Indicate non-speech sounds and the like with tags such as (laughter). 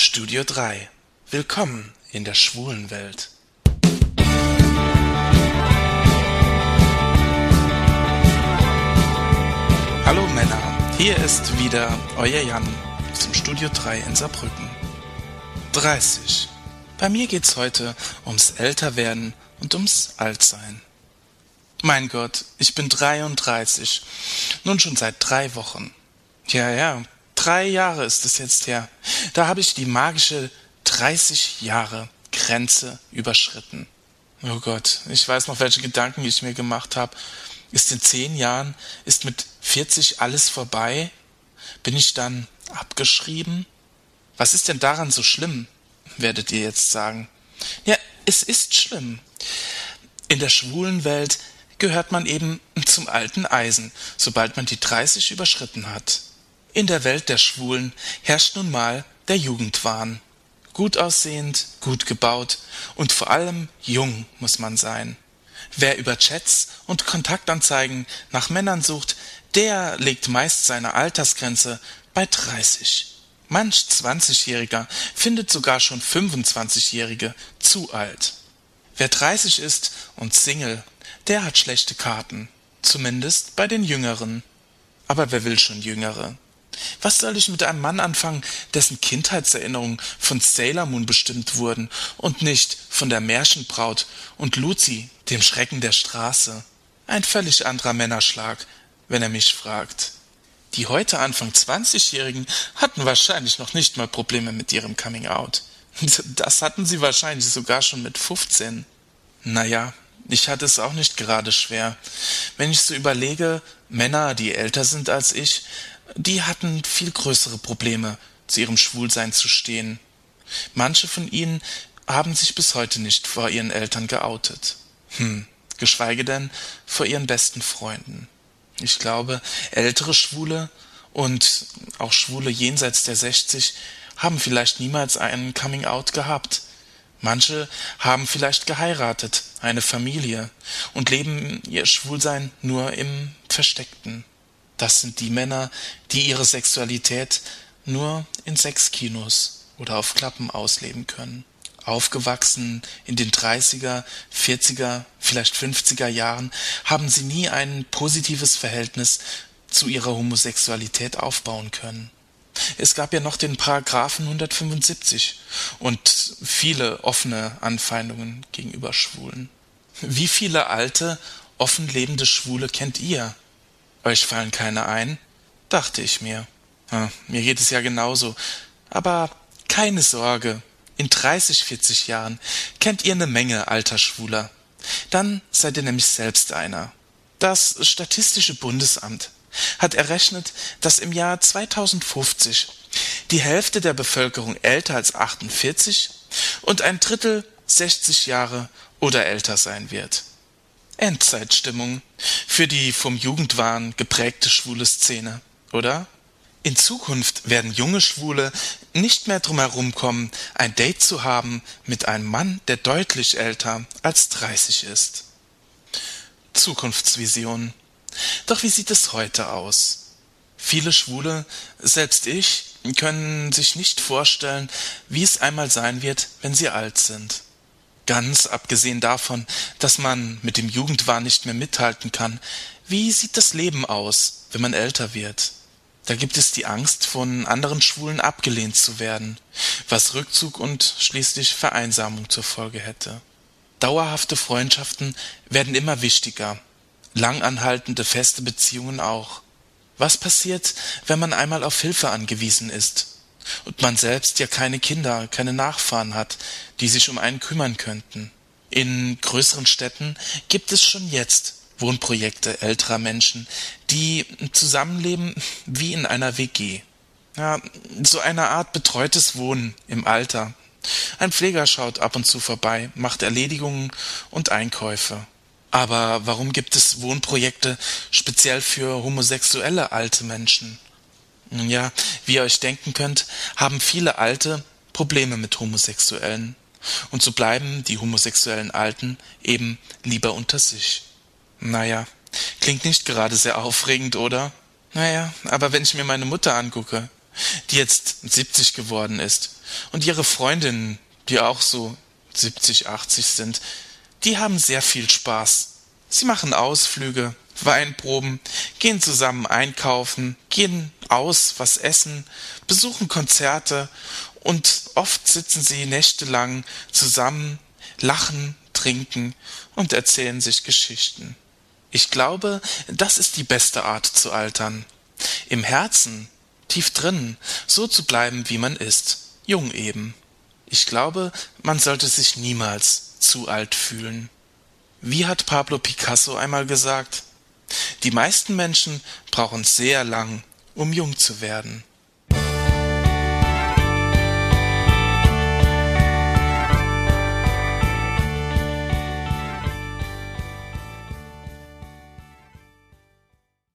Studio 3. Willkommen in der schwulen Welt. Hallo Männer, hier ist wieder euer Jan zum Studio 3 in Saarbrücken. 30. Bei mir geht's heute ums Älterwerden und ums Altsein. Mein Gott, ich bin 33. Nun schon seit drei Wochen. Ja, ja, drei Jahre ist es jetzt her. Da habe ich die magische 30 Jahre Grenze überschritten. Oh Gott, ich weiß noch, welche Gedanken ich mir gemacht habe. Ist in zehn Jahren, ist mit 40 alles vorbei? Bin ich dann abgeschrieben? Was ist denn daran so schlimm? werdet ihr jetzt sagen. Ja, es ist schlimm. In der schwulen Welt gehört man eben zum alten Eisen, sobald man die 30 überschritten hat. In der Welt der Schwulen herrscht nun mal der Jugendwahn. Gut aussehend, gut gebaut und vor allem jung muss man sein. Wer über Chats und Kontaktanzeigen nach Männern sucht, der legt meist seine Altersgrenze bei 30. Manch 20-Jähriger findet sogar schon 25-Jährige zu alt. Wer 30 ist und Single, der hat schlechte Karten. Zumindest bei den Jüngeren. Aber wer will schon Jüngere? Was soll ich mit einem Mann anfangen, dessen Kindheitserinnerungen von Sailor Moon bestimmt wurden und nicht von der Märchenbraut und Luzi, dem Schrecken der Straße? Ein völlig anderer Männerschlag, wenn er mich fragt. Die heute Anfang 20-Jährigen hatten wahrscheinlich noch nicht mal Probleme mit ihrem Coming Out. (laughs) Das hatten sie wahrscheinlich sogar schon mit 15. Naja, ich hatte es auch nicht gerade schwer. Wenn ich so überlege, Männer, die älter sind als ich, die hatten viel größere Probleme, zu ihrem Schwulsein zu stehen. Manche von ihnen haben sich bis heute nicht vor ihren Eltern geoutet. Hm, geschweige denn vor ihren besten Freunden. Ich glaube, ältere Schwule und auch Schwule jenseits der 60 haben vielleicht niemals einen Coming Out gehabt. Manche haben vielleicht geheiratet, eine Familie und leben ihr Schwulsein nur im Versteckten. Das sind die Männer, die ihre Sexualität nur in Sexkinos oder auf Klappen ausleben können aufgewachsen in den 30er, 40er, vielleicht 50er Jahren, haben sie nie ein positives Verhältnis zu ihrer Homosexualität aufbauen können. Es gab ja noch den Paragraphen 175 und viele offene Anfeindungen gegenüber Schwulen. Wie viele alte, offen lebende Schwule kennt ihr? Euch fallen keine ein? Dachte ich mir. Ja, mir geht es ja genauso. Aber keine Sorge, in 30, 40 Jahren kennt ihr eine Menge alter Schwuler. Dann seid ihr nämlich selbst einer. Das Statistische Bundesamt hat errechnet, dass im Jahr 2050 die Hälfte der Bevölkerung älter als 48 und ein Drittel 60 Jahre oder älter sein wird. Endzeitstimmung für die vom Jugendwahn geprägte schwule Szene, oder? In Zukunft werden junge Schwule nicht mehr drum herumkommen, ein Date zu haben mit einem Mann, der deutlich älter als 30 ist. Zukunftsvision. Doch wie sieht es heute aus? Viele Schwule, selbst ich, können sich nicht vorstellen, wie es einmal sein wird, wenn sie alt sind. Ganz abgesehen davon, dass man mit dem Jugendwahn nicht mehr mithalten kann, wie sieht das Leben aus, wenn man älter wird? Da gibt es die Angst, von anderen Schwulen abgelehnt zu werden, was Rückzug und schließlich Vereinsamung zur Folge hätte. Dauerhafte Freundschaften werden immer wichtiger, langanhaltende feste Beziehungen auch. Was passiert, wenn man einmal auf Hilfe angewiesen ist und man selbst ja keine Kinder, keine Nachfahren hat, die sich um einen kümmern könnten? In größeren Städten gibt es schon jetzt Wohnprojekte älterer Menschen, die zusammenleben wie in einer WG. Ja, so eine Art betreutes Wohnen im Alter. Ein Pfleger schaut ab und zu vorbei, macht Erledigungen und Einkäufe. Aber warum gibt es Wohnprojekte speziell für homosexuelle alte Menschen? Nun ja, wie ihr euch denken könnt, haben viele Alte Probleme mit Homosexuellen. Und so bleiben die homosexuellen Alten eben lieber unter sich. Naja, klingt nicht gerade sehr aufregend, oder? Naja, aber wenn ich mir meine Mutter angucke, die jetzt 70 geworden ist, und ihre Freundinnen, die auch so 70, 80 sind, die haben sehr viel Spaß. Sie machen Ausflüge, Weinproben, gehen zusammen einkaufen, gehen aus, was essen, besuchen Konzerte und oft sitzen sie nächtelang zusammen, lachen, trinken und erzählen sich Geschichten. Ich glaube, das ist die beste Art zu altern. Im Herzen, tief drinnen, so zu bleiben, wie man ist, jung eben. Ich glaube, man sollte sich niemals zu alt fühlen. Wie hat Pablo Picasso einmal gesagt, die meisten Menschen brauchen sehr lang, um jung zu werden.